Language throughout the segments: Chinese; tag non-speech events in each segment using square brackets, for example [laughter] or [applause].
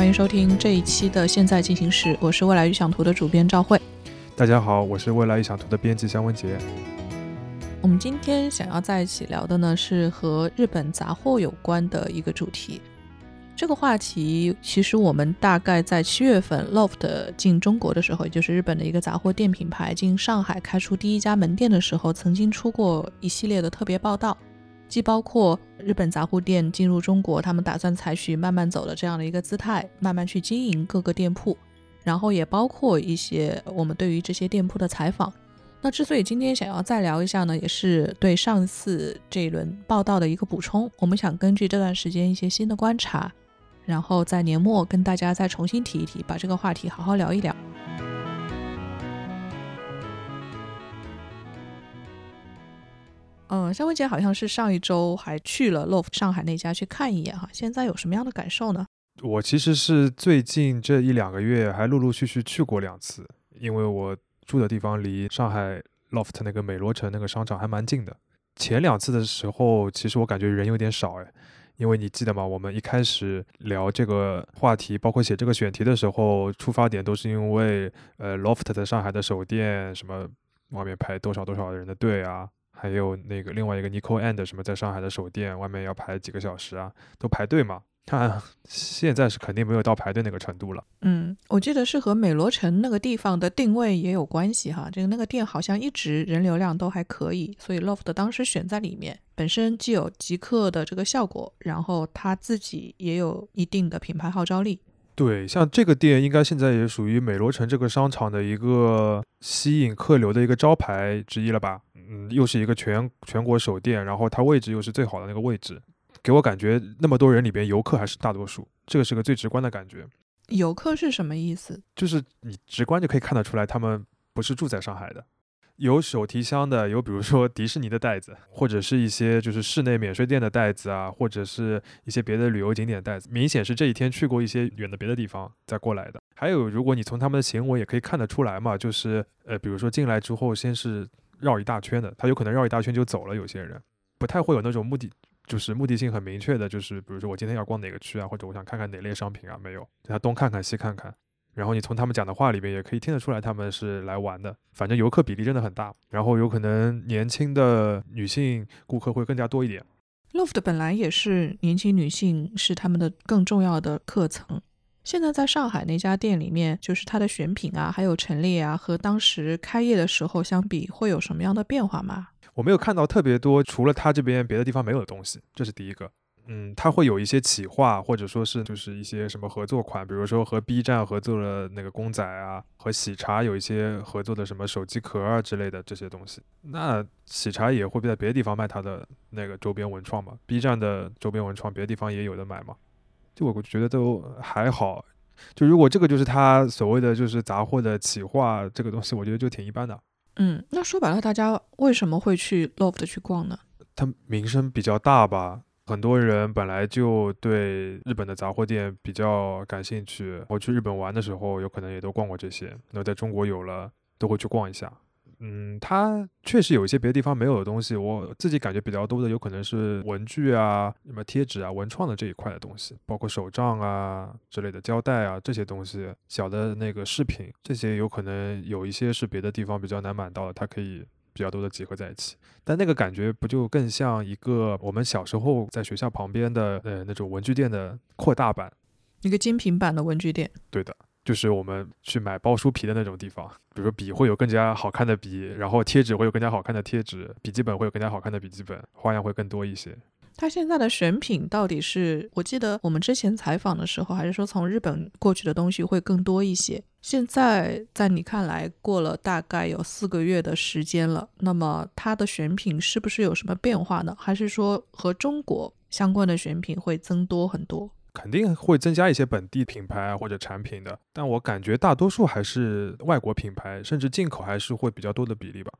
欢迎收听这一期的《现在进行时》，我是未来预想图的主编赵慧。大家好，我是未来预想图的编辑香文杰。我们今天想要在一起聊的呢，是和日本杂货有关的一个主题。这个话题其实我们大概在七月份，LOFT 进中国的时候，也就是日本的一个杂货店品牌进上海开出第一家门店的时候，曾经出过一系列的特别报道，既包括日本杂货店进入中国，他们打算采取慢慢走的这样的一个姿态，慢慢去经营各个店铺，然后也包括一些我们对于这些店铺的采访。那之所以今天想要再聊一下呢，也是对上次这一轮报道的一个补充。我们想根据这段时间一些新的观察。然后在年末跟大家再重新提一提，把这个话题好好聊一聊。嗯，香薇姐好像是上一周还去了 LOFT 上海那家去看一眼哈，现在有什么样的感受呢？我其实是最近这一两个月还陆陆续续去过两次，因为我住的地方离上海 LOFT 那个美罗城那个商场还蛮近的。前两次的时候，其实我感觉人有点少哎。因为你记得吗？我们一开始聊这个话题，包括写这个选题的时候，出发点都是因为，呃，LOFT 在上海的首店什么外面排多少多少人的队啊，还有那个另外一个 Nico and 什么在上海的首店外面要排几个小时啊，都排队嘛。看，[laughs] 现在是肯定没有到排队那个程度了。嗯，我记得是和美罗城那个地方的定位也有关系哈。这个那个店好像一直人流量都还可以，所以 LOFT 当时选在里面，本身既有极客的这个效果，然后它自己也有一定的品牌号召力。对，像这个店应该现在也属于美罗城这个商场的一个吸引客流的一个招牌之一了吧？嗯，又是一个全全国首店，然后它位置又是最好的那个位置。给我感觉，那么多人里边，游客还是大多数，这个是个最直观的感觉。游客是什么意思？就是你直观就可以看得出来，他们不是住在上海的。有手提箱的，有比如说迪士尼的袋子，或者是一些就是室内免税店的袋子啊，或者是一些别的旅游景点袋子，明显是这一天去过一些远的别的地方再过来的。还有，如果你从他们的行为也可以看得出来嘛，就是呃，比如说进来之后先是绕一大圈的，他有可能绕一大圈就走了，有些人不太会有那种目的。就是目的性很明确的，就是比如说我今天要逛哪个区啊，或者我想看看哪类商品啊，没有，他东看看西看看，然后你从他们讲的话里面也可以听得出来他们是来玩的，反正游客比例真的很大，然后有可能年轻的女性顾客会更加多一点。LOFT 本来也是年轻女性是他们的更重要的客层，现在在上海那家店里面，就是它的选品啊，还有陈列啊，和当时开业的时候相比，会有什么样的变化吗？我没有看到特别多，除了他这边别的地方没有的东西，这是第一个。嗯，他会有一些企划，或者说是就是一些什么合作款，比如说和 B 站合作的那个公仔啊，和喜茶有一些合作的什么手机壳啊之类的这些东西。那喜茶也会在别的地方卖他的那个周边文创嘛？B 站的周边文创别的地方也有的买嘛？就我觉得都还好。就如果这个就是他所谓的就是杂货的企划这个东西，我觉得就挺一般的。嗯，那说白了，大家为什么会去 LOFT 去逛呢？它名声比较大吧，很多人本来就对日本的杂货店比较感兴趣。我去日本玩的时候，有可能也都逛过这些。那在中国有了，都会去逛一下。嗯，它确实有一些别的地方没有的东西。我自己感觉比较多的，有可能是文具啊、什么贴纸啊、文创的这一块的东西，包括手账啊之类的胶带啊这些东西，小的那个饰品，这些有可能有一些是别的地方比较难买到的，它可以比较多的集合在一起。但那个感觉不就更像一个我们小时候在学校旁边的呃那种文具店的扩大版，一个精品版的文具店。对的。就是我们去买包书皮的那种地方，比如说笔会有更加好看的笔，然后贴纸会有更加好看的贴纸，笔记本会有更加好看的笔记本，花样会更多一些。它现在的选品到底是？我记得我们之前采访的时候，还是说从日本过去的东西会更多一些？现在在你看来，过了大概有四个月的时间了，那么它的选品是不是有什么变化呢？还是说和中国相关的选品会增多很多？肯定会增加一些本地品牌或者产品的，但我感觉大多数还是外国品牌，甚至进口还是会比较多的比例吧。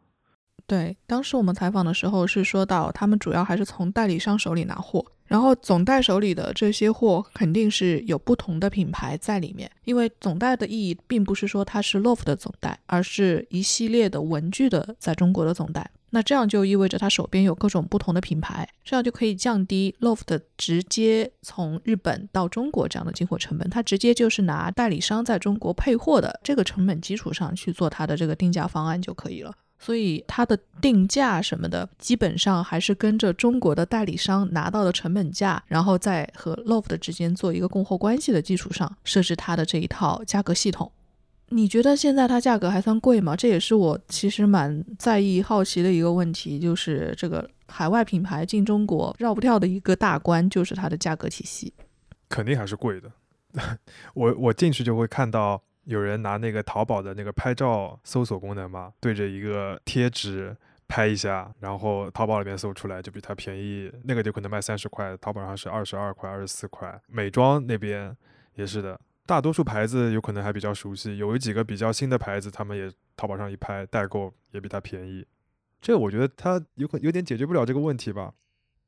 对，当时我们采访的时候是说到，他们主要还是从代理商手里拿货，然后总代手里的这些货肯定是有不同的品牌在里面，因为总代的意义并不是说它是 LOFT 的总代，而是一系列的文具的在中国的总代。那这样就意味着他手边有各种不同的品牌，这样就可以降低 LOFT 直接从日本到中国这样的进货成本。他直接就是拿代理商在中国配货的这个成本基础上去做他的这个定价方案就可以了。所以它的定价什么的，基本上还是跟着中国的代理商拿到的成本价，然后在和 LOFT 之间做一个供货关系的基础上设置它的这一套价格系统。你觉得现在它价格还算贵吗？这也是我其实蛮在意、好奇的一个问题，就是这个海外品牌进中国绕不掉的一个大关，就是它的价格体系。肯定还是贵的。[laughs] 我我进去就会看到有人拿那个淘宝的那个拍照搜索功能嘛，对着一个贴纸拍一下，然后淘宝里面搜出来就比它便宜，那个就可能卖三十块，淘宝上是二十二块、二十四块。美妆那边也是的。大多数牌子有可能还比较熟悉，有几个比较新的牌子，他们也淘宝上一拍代购也比它便宜。这我觉得它有可有点解决不了这个问题吧。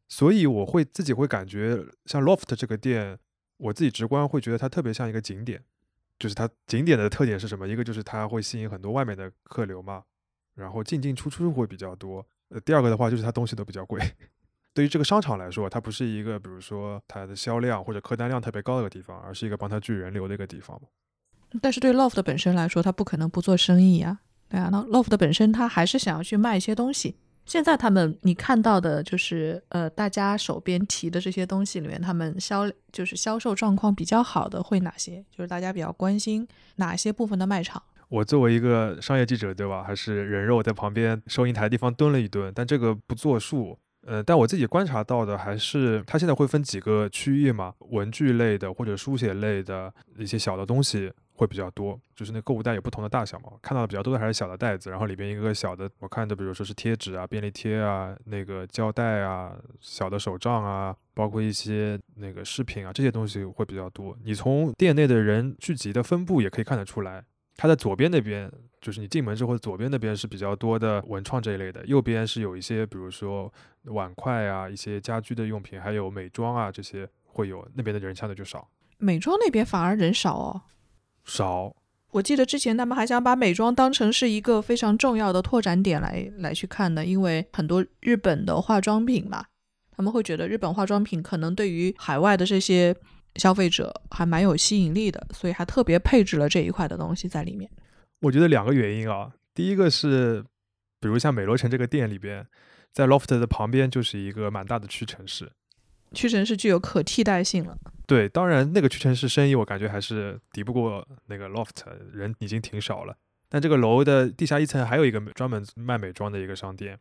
所以我会自己会感觉像 LOFT 这个店，我自己直观会觉得它特别像一个景点。就是它景点的特点是什么？一个就是它会吸引很多外面的客流嘛，然后进进出出会比较多。呃，第二个的话就是它东西都比较贵。对于这个商场来说，它不是一个，比如说它的销量或者客单量特别高的一个地方，而是一个帮它聚人流的一个地方但是对 LOFT 本身来说，它不可能不做生意啊，对啊。那 LOFT 本身它还是想要去卖一些东西。现在他们你看到的就是，呃，大家手边提的这些东西里面，他们销就是销售状况比较好的会哪些？就是大家比较关心哪些部分的卖场？我作为一个商业记者，对吧？还是人肉在旁边收银台地方蹲了一蹲，但这个不作数。呃，但我自己观察到的还是，它现在会分几个区域嘛，文具类的或者书写类的一些小的东西会比较多，就是那购物袋有不同的大小嘛，看到的比较多的还是小的袋子，然后里边一个小的，我看的比如说是贴纸啊、便利贴啊、那个胶带啊、小的手账啊，包括一些那个饰品啊，这些东西会比较多。你从店内的人聚集的分布也可以看得出来，它在左边那边。就是你进门之后，左边那边是比较多的文创这一类的，右边是有一些，比如说碗筷啊，一些家居的用品，还有美妆啊这些会有。那边的人相对就少，美妆那边反而人少哦。少。我记得之前他们还想把美妆当成是一个非常重要的拓展点来来去看的，因为很多日本的化妆品嘛，他们会觉得日本化妆品可能对于海外的这些消费者还蛮有吸引力的，所以还特别配置了这一块的东西在里面。我觉得两个原因啊，第一个是，比如像美罗城这个店里边，在 Loft 的旁边就是一个蛮大的屈臣氏，屈臣氏具有可替代性了。对，当然那个屈臣氏生意我感觉还是敌不过那个 Loft，人已经挺少了。但这个楼的地下一层还有一个专门卖美妆的一个商店，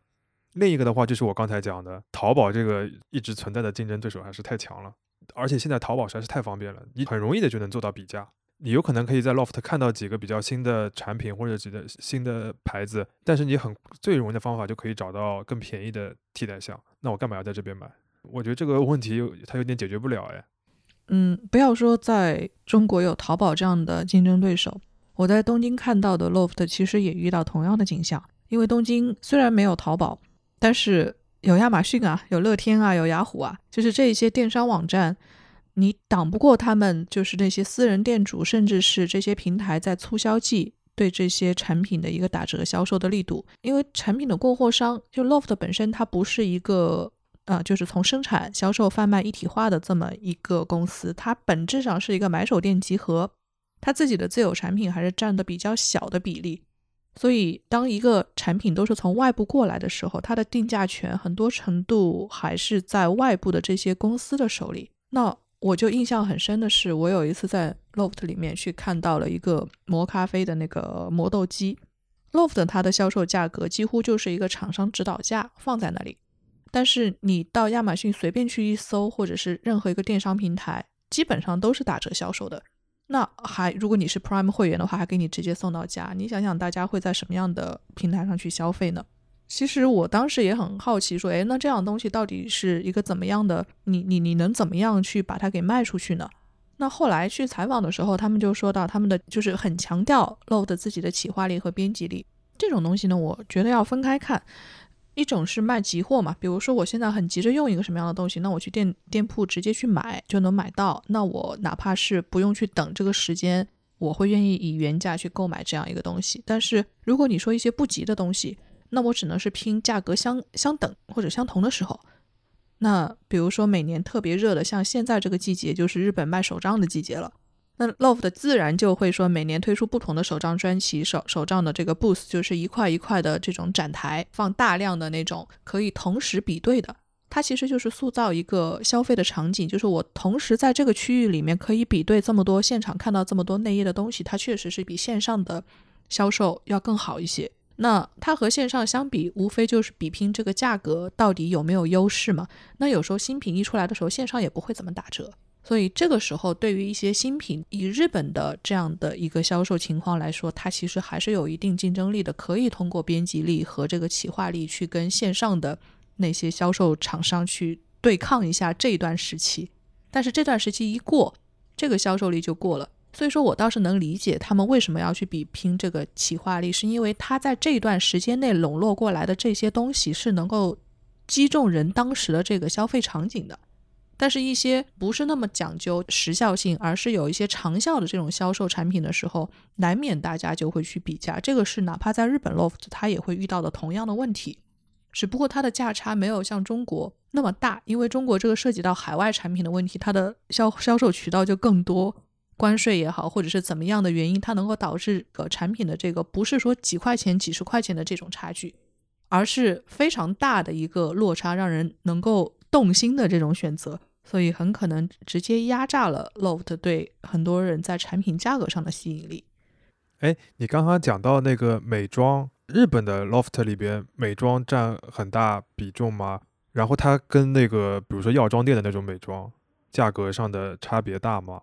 另一个的话就是我刚才讲的淘宝这个一直存在的竞争对手还是太强了，而且现在淘宝实在是太方便了，你很容易的就能做到比价。你有可能可以在 Loft 看到几个比较新的产品或者几个新的牌子，但是你很最容易的方法就可以找到更便宜的替代项。那我干嘛要在这边买？我觉得这个问题它有点解决不了哎。嗯，不要说在中国有淘宝这样的竞争对手，我在东京看到的 Loft 其实也遇到同样的景象。因为东京虽然没有淘宝，但是有亚马逊啊，有乐天啊，有雅虎啊，就是这一些电商网站。你挡不过他们，就是那些私人店主，甚至是这些平台在促销季对这些产品的一个打折销售的力度。因为产品的供货商就 Loft 本身，它不是一个呃，就是从生产、销售、贩卖一体化的这么一个公司，它本质上是一个买手店集合，它自己的自有产品还是占的比较小的比例。所以，当一个产品都是从外部过来的时候，它的定价权很多程度还是在外部的这些公司的手里。那我就印象很深的是，我有一次在 Loft 里面去看到了一个磨咖啡的那个磨豆机，Loft 它的销售价格几乎就是一个厂商指导价放在那里，但是你到亚马逊随便去一搜，或者是任何一个电商平台，基本上都是打折销售的。那还如果你是 Prime 会员的话，还给你直接送到家。你想想，大家会在什么样的平台上去消费呢？其实我当时也很好奇，说，哎，那这样东西到底是一个怎么样的？你你你能怎么样去把它给卖出去呢？那后来去采访的时候，他们就说到，他们的就是很强调 load 自己的企划力和编辑力。这种东西呢，我觉得要分开看。一种是卖急货嘛，比如说我现在很急着用一个什么样的东西，那我去店店铺直接去买就能买到。那我哪怕是不用去等这个时间，我会愿意以原价去购买这样一个东西。但是如果你说一些不急的东西，那我只能是拼价格相相等或者相同的时候。那比如说每年特别热的，像现在这个季节就是日本卖手账的季节了。那 LOFT 自然就会说每年推出不同的手账专辑，手手账的这个 booth 就是一块一块的这种展台，放大量的那种可以同时比对的。它其实就是塑造一个消费的场景，就是我同时在这个区域里面可以比对这么多现场看到这么多内页的东西，它确实是比线上的销售要更好一些。那它和线上相比，无非就是比拼这个价格到底有没有优势嘛。那有时候新品一出来的时候，线上也不会怎么打折，所以这个时候对于一些新品，以日本的这样的一个销售情况来说，它其实还是有一定竞争力的，可以通过编辑力和这个企划力去跟线上的。那些销售厂商去对抗一下这一段时期，但是这段时期一过，这个销售力就过了。所以说我倒是能理解他们为什么要去比拼这个企划力，是因为他在这段时间内笼络过来的这些东西是能够击中人当时的这个消费场景的。但是，一些不是那么讲究时效性，而是有一些长效的这种销售产品的时候，难免大家就会去比价。这个是哪怕在日本 loft，它也会遇到的同样的问题。只不过它的价差没有像中国那么大，因为中国这个涉及到海外产品的问题，它的销销售渠道就更多，关税也好，或者是怎么样的原因，它能够导致个产品的这个不是说几块钱、几十块钱的这种差距，而是非常大的一个落差，让人能够动心的这种选择，所以很可能直接压榨了 LOFT 对很多人在产品价格上的吸引力。哎，你刚刚讲到那个美妆。日本的 loft 里边美妆占很大比重吗？然后它跟那个比如说药妆店的那种美妆价格上的差别大吗？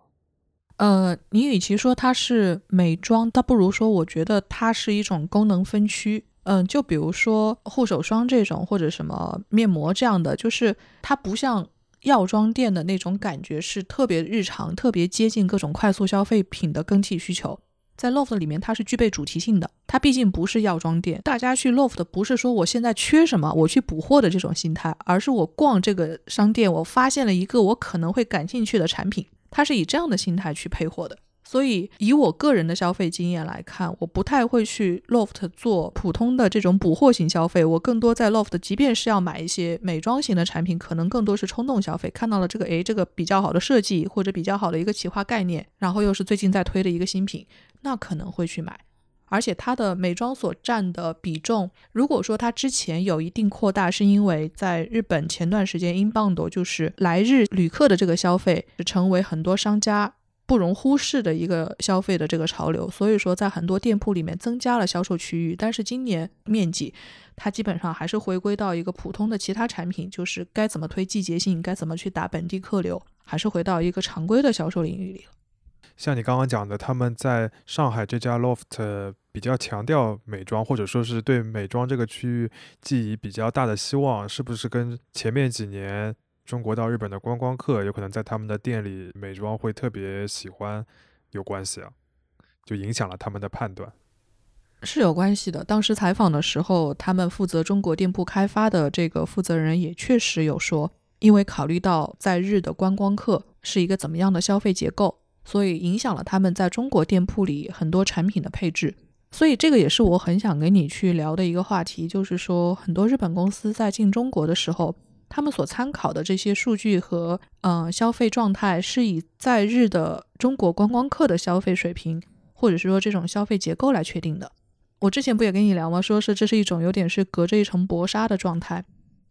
呃，你与其说它是美妆，倒不如说我觉得它是一种功能分区。嗯，就比如说护手霜这种或者什么面膜这样的，就是它不像药妆店的那种感觉，是特别日常、特别接近各种快速消费品的更替需求。在 LOFT 里面，它是具备主题性的。它毕竟不是药妆店，大家去 LOFT 不是说我现在缺什么，我去补货的这种心态，而是我逛这个商店，我发现了一个我可能会感兴趣的产品，它是以这样的心态去配货的。所以，以我个人的消费经验来看，我不太会去 LOFT 做普通的这种补货型消费。我更多在 LOFT，即便是要买一些美妆型的产品，可能更多是冲动消费。看到了这个，诶，这个比较好的设计或者比较好的一个企划概念，然后又是最近在推的一个新品，那可能会去买。而且它的美妆所占的比重，如果说它之前有一定扩大，是因为在日本前段时间英镑多就是来日旅客的这个消费，成为很多商家。不容忽视的一个消费的这个潮流，所以说在很多店铺里面增加了销售区域。但是今年面积，它基本上还是回归到一个普通的其他产品，就是该怎么推季节性，该怎么去打本地客流，还是回到一个常规的销售领域里了。像你刚刚讲的，他们在上海这家 loft 比较强调美妆，或者说是对美妆这个区域寄予比较大的希望，是不是跟前面几年？中国到日本的观光客有可能在他们的店里美妆会特别喜欢，有关系啊，就影响了他们的判断，是有关系的。当时采访的时候，他们负责中国店铺开发的这个负责人也确实有说，因为考虑到在日的观光客是一个怎么样的消费结构，所以影响了他们在中国店铺里很多产品的配置。所以这个也是我很想跟你去聊的一个话题，就是说很多日本公司在进中国的时候。他们所参考的这些数据和呃消费状态，是以在日的中国观光客的消费水平，或者是说这种消费结构来确定的。我之前不也跟你聊吗？说是这是一种有点是隔着一层薄纱的状态，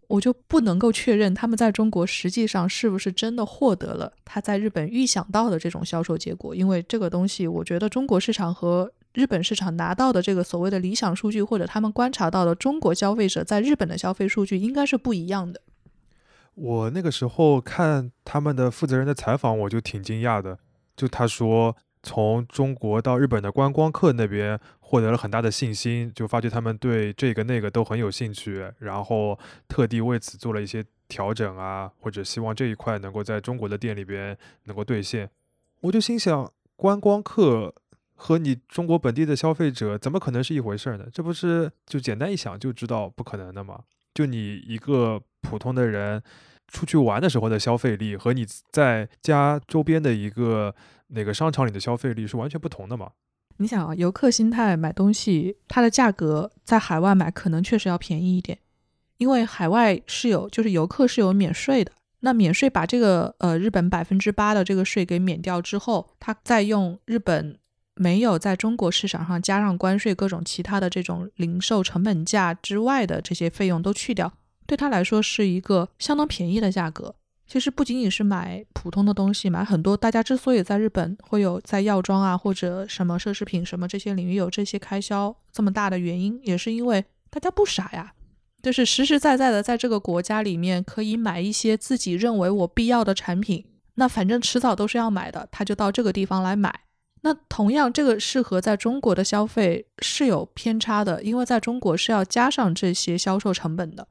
我就不能够确认他们在中国实际上是不是真的获得了他在日本预想到的这种销售结果。因为这个东西，我觉得中国市场和日本市场拿到的这个所谓的理想数据，或者他们观察到的中国消费者在日本的消费数据，应该是不一样的。我那个时候看他们的负责人的采访，我就挺惊讶的。就他说，从中国到日本的观光客那边获得了很大的信心，就发觉他们对这个那个都很有兴趣，然后特地为此做了一些调整啊，或者希望这一块能够在中国的店里边能够兑现。我就心想，观光客和你中国本地的消费者怎么可能是一回事呢？这不是就简单一想就知道不可能的吗？就你一个普通的人。出去玩的时候的消费力和你在家周边的一个哪个商场里的消费力是完全不同的嘛？你想啊，游客心态买东西，它的价格在海外买可能确实要便宜一点，因为海外是有就是游客是有免税的。那免税把这个呃日本百分之八的这个税给免掉之后，他再用日本没有在中国市场上加上关税各种其他的这种零售成本价之外的这些费用都去掉，对他来说是一个相当便宜的价格。其实不仅仅是买普通的东西，买很多大家之所以在日本会有在药妆啊或者什么奢侈品什么这些领域有这些开销这么大的原因，也是因为大家不傻呀。就是实实在在的在这个国家里面可以买一些自己认为我必要的产品，那反正迟早都是要买的，他就到这个地方来买。那同样，这个适合在中国的消费是有偏差的，因为在中国是要加上这些销售成本的。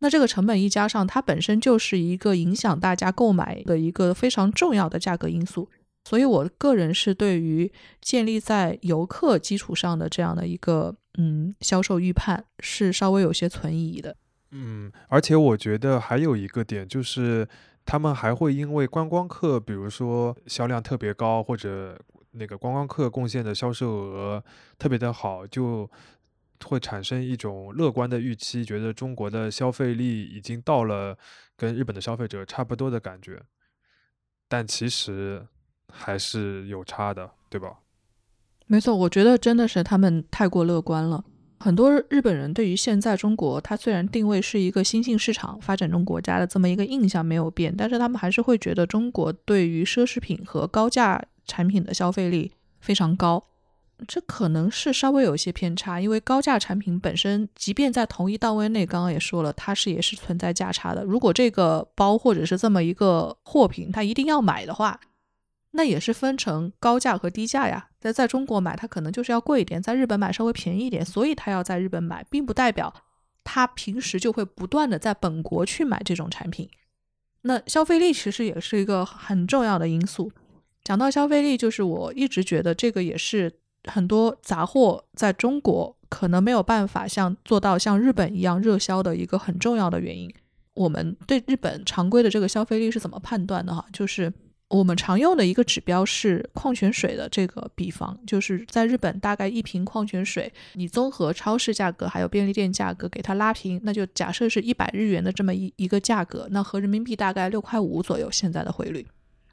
那这个成本一加上，它本身就是一个影响大家购买的一个非常重要的价格因素。所以我个人是对于建立在游客基础上的这样的一个。嗯，销售预判是稍微有些存疑的。嗯，而且我觉得还有一个点就是，他们还会因为观光客，比如说销量特别高，或者那个观光客贡献的销售额特别的好，就会产生一种乐观的预期，觉得中国的消费力已经到了跟日本的消费者差不多的感觉。但其实还是有差的，对吧？没错，我觉得真的是他们太过乐观了。很多日本人对于现在中国，它虽然定位是一个新兴市场、发展中国家的这么一个印象没有变，但是他们还是会觉得中国对于奢侈品和高价产品的消费力非常高。这可能是稍微有一些偏差，因为高价产品本身，即便在同一档位内，刚刚也说了，它是也是存在价差的。如果这个包或者是这么一个货品，他一定要买的话。那也是分成高价和低价呀，在在中国买它可能就是要贵一点，在日本买稍微便宜一点，所以他要在日本买，并不代表他平时就会不断的在本国去买这种产品。那消费力其实也是一个很重要的因素。讲到消费力，就是我一直觉得这个也是很多杂货在中国可能没有办法像做到像日本一样热销的一个很重要的原因。我们对日本常规的这个消费力是怎么判断的哈？就是。我们常用的一个指标是矿泉水的这个比方，就是在日本大概一瓶矿泉水，你综合超市价格还有便利店价格给它拉平，那就假设是一百日元的这么一一个价格，那合人民币大概六块五左右，现在的汇率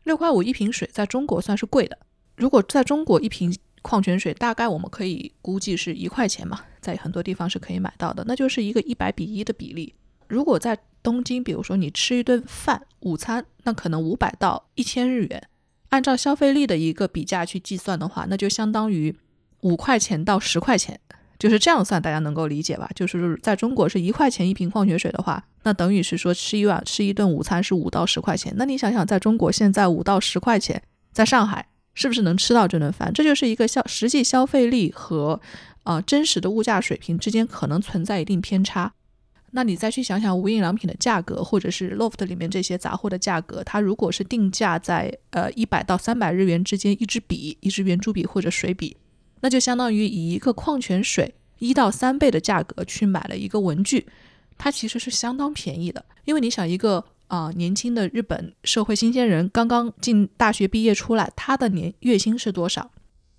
六块五一瓶水，在中国算是贵的。如果在中国一瓶矿泉水大概我们可以估计是一块钱嘛，在很多地方是可以买到的，那就是一个一百比一的比例。如果在东京，比如说你吃一顿饭午餐，那可能五百到一千日元，按照消费力的一个比价去计算的话，那就相当于五块钱到十块钱，就是这样算，大家能够理解吧？就是在中国是一块钱一瓶矿泉水的话，那等于是说吃一碗吃一顿午餐是五到十块钱。那你想想，在中国现在五到十块钱，在上海是不是能吃到这顿饭？这就是一个消实际消费力和啊真实的物价水平之间可能存在一定偏差。那你再去想想无印良品的价格，或者是 LOFT 里面这些杂货的价格，它如果是定价在呃一百到三百日元之间一支笔，一支圆珠笔或者水笔，那就相当于以一个矿泉水一到三倍的价格去买了一个文具，它其实是相当便宜的。因为你想一个啊年轻的日本社会新鲜人刚刚进大学毕业出来，他的年月薪是多少？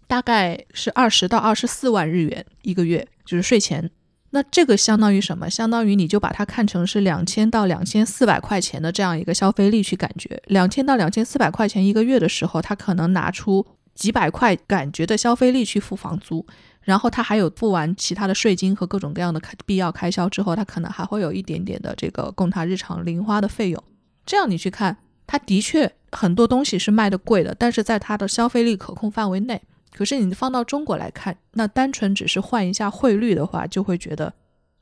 大概是二十到二十四万日元一个月，就是税前。那这个相当于什么？相当于你就把它看成是两千到两千四百块钱的这样一个消费力去感觉，两千到两千四百块钱一个月的时候，他可能拿出几百块感觉的消费力去付房租，然后他还有付完其他的税金和各种各样的开必要开销之后，他可能还会有一点点的这个供他日常零花的费用。这样你去看，他的确很多东西是卖的贵的，但是在他的消费力可控范围内。可是你放到中国来看，那单纯只是换一下汇率的话，就会觉得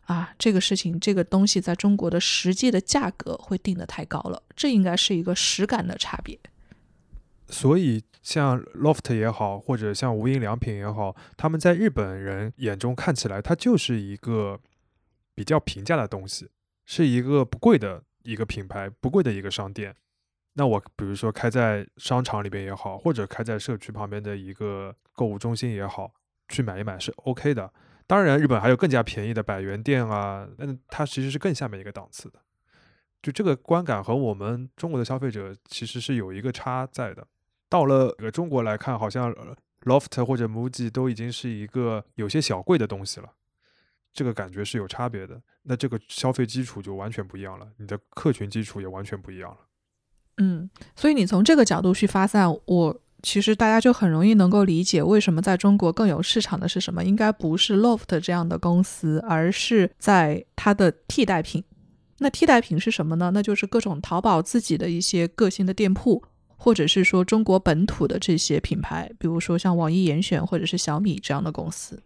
啊，这个事情这个东西在中国的实际的价格会定的太高了，这应该是一个实感的差别。所以像 LOFT 也好，或者像无印良品也好，他们在日本人眼中看起来，它就是一个比较平价的东西，是一个不贵的一个品牌，不贵的一个商店。那我比如说开在商场里边也好，或者开在社区旁边的一个购物中心也好，去买一买是 OK 的。当然，日本还有更加便宜的百元店啊，那它其实是更下面一个档次的。就这个观感和我们中国的消费者其实是有一个差在的。到了呃中国来看，好像 Loft 或者 MUJI 都已经是一个有些小贵的东西了，这个感觉是有差别的。那这个消费基础就完全不一样了，你的客群基础也完全不一样了。嗯，所以你从这个角度去发散，我其实大家就很容易能够理解为什么在中国更有市场的是什么，应该不是 Loft 这样的公司，而是在它的替代品。那替代品是什么呢？那就是各种淘宝自己的一些个性的店铺，或者是说中国本土的这些品牌，比如说像网易严选或者是小米这样的公司。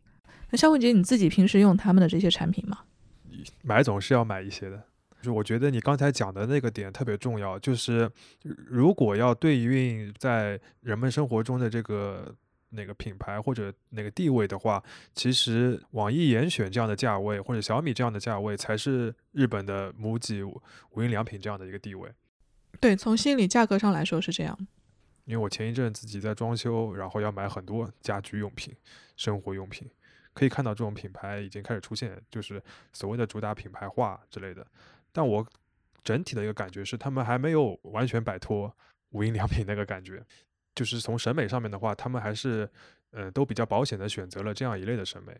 那肖文杰，你自己平时用他们的这些产品吗？买总是要买一些的。就我觉得你刚才讲的那个点特别重要，就是如果要对应在人们生活中的这个哪个品牌或者哪个地位的话，其实网易严选这样的价位或者小米这样的价位才是日本的 MUJI、无印良品这样的一个地位。对，从心理价格上来说是这样。因为我前一阵自己在装修，然后要买很多家居用品、生活用品，可以看到这种品牌已经开始出现，就是所谓的主打品牌化之类的。但我整体的一个感觉是，他们还没有完全摆脱无印良品那个感觉。就是从审美上面的话，他们还是，呃，都比较保险的选择了这样一类的审美。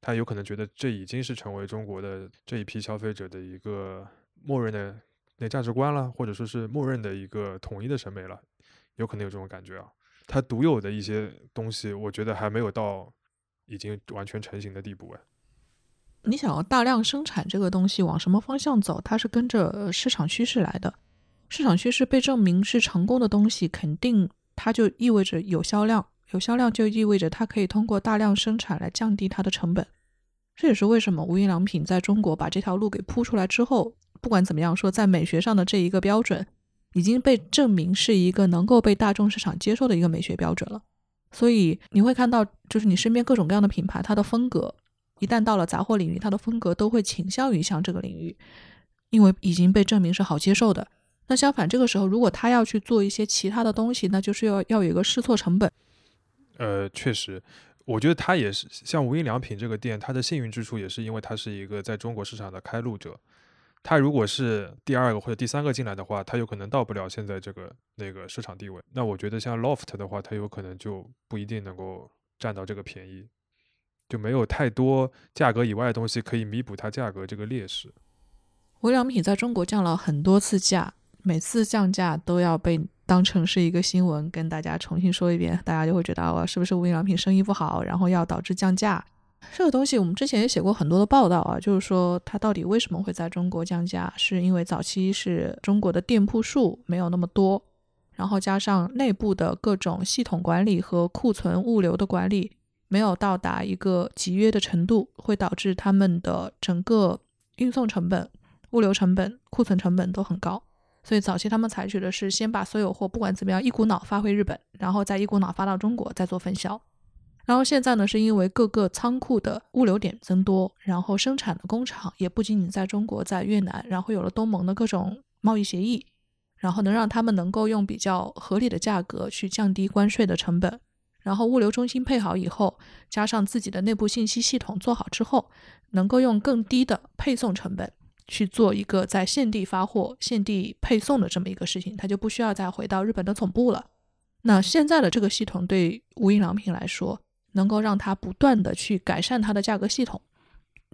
他有可能觉得这已经是成为中国的这一批消费者的一个默认的那价值观了，或者说是默认的一个统一的审美了。有可能有这种感觉啊。它独有的一些东西，我觉得还没有到已经完全成型的地步哎。你想要大量生产这个东西往什么方向走？它是跟着市场趋势来的。市场趋势被证明是成功的东西，肯定它就意味着有销量，有销量就意味着它可以通过大量生产来降低它的成本。这也是为什么无印良品在中国把这条路给铺出来之后，不管怎么样说，在美学上的这一个标准已经被证明是一个能够被大众市场接受的一个美学标准了。所以你会看到，就是你身边各种各样的品牌，它的风格。一旦到了杂货领域，它的风格都会倾向于像这个领域，因为已经被证明是好接受的。那相反，这个时候如果他要去做一些其他的东西，那就是要要有一个试错成本。呃，确实，我觉得他也是像无印良品这个店，它的幸运之处也是因为它是一个在中国市场的开路者。他如果是第二个或者第三个进来的话，他有可能到不了现在这个那个市场地位。那我觉得像 Loft 的话，它有可能就不一定能够占到这个便宜。就没有太多价格以外的东西可以弥补它价格这个劣势。无印良品在中国降了很多次价，每次降价都要被当成是一个新闻跟大家重新说一遍，大家就会觉得哦，是不是无印良品生意不好，然后要导致降价？这个东西我们之前也写过很多的报道啊，就是说它到底为什么会在中国降价？是因为早期是中国的店铺数没有那么多，然后加上内部的各种系统管理和库存物流的管理。没有到达一个集约的程度，会导致他们的整个运送成本、物流成本、库存成本都很高。所以早期他们采取的是先把所有货不管怎么样一股脑发回日本，然后再一股脑发到中国，再做分销。然后现在呢，是因为各个仓库的物流点增多，然后生产的工厂也不仅仅在中国，在越南，然后有了东盟的各种贸易协议，然后能让他们能够用比较合理的价格去降低关税的成本。然后物流中心配好以后，加上自己的内部信息系统做好之后，能够用更低的配送成本去做一个在现地发货、现地配送的这么一个事情，它就不需要再回到日本的总部了。那现在的这个系统对无印良品来说，能够让它不断的去改善它的价格系统，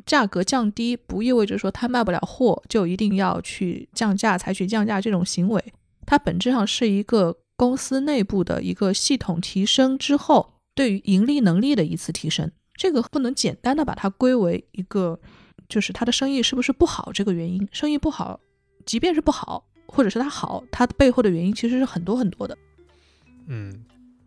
价格降低不意味着说它卖不了货就一定要去降价、采取降价这种行为，它本质上是一个。公司内部的一个系统提升之后，对于盈利能力的一次提升，这个不能简单的把它归为一个，就是它的生意是不是不好这个原因。生意不好，即便是不好，或者是它好，它背后的原因其实是很多很多的。嗯，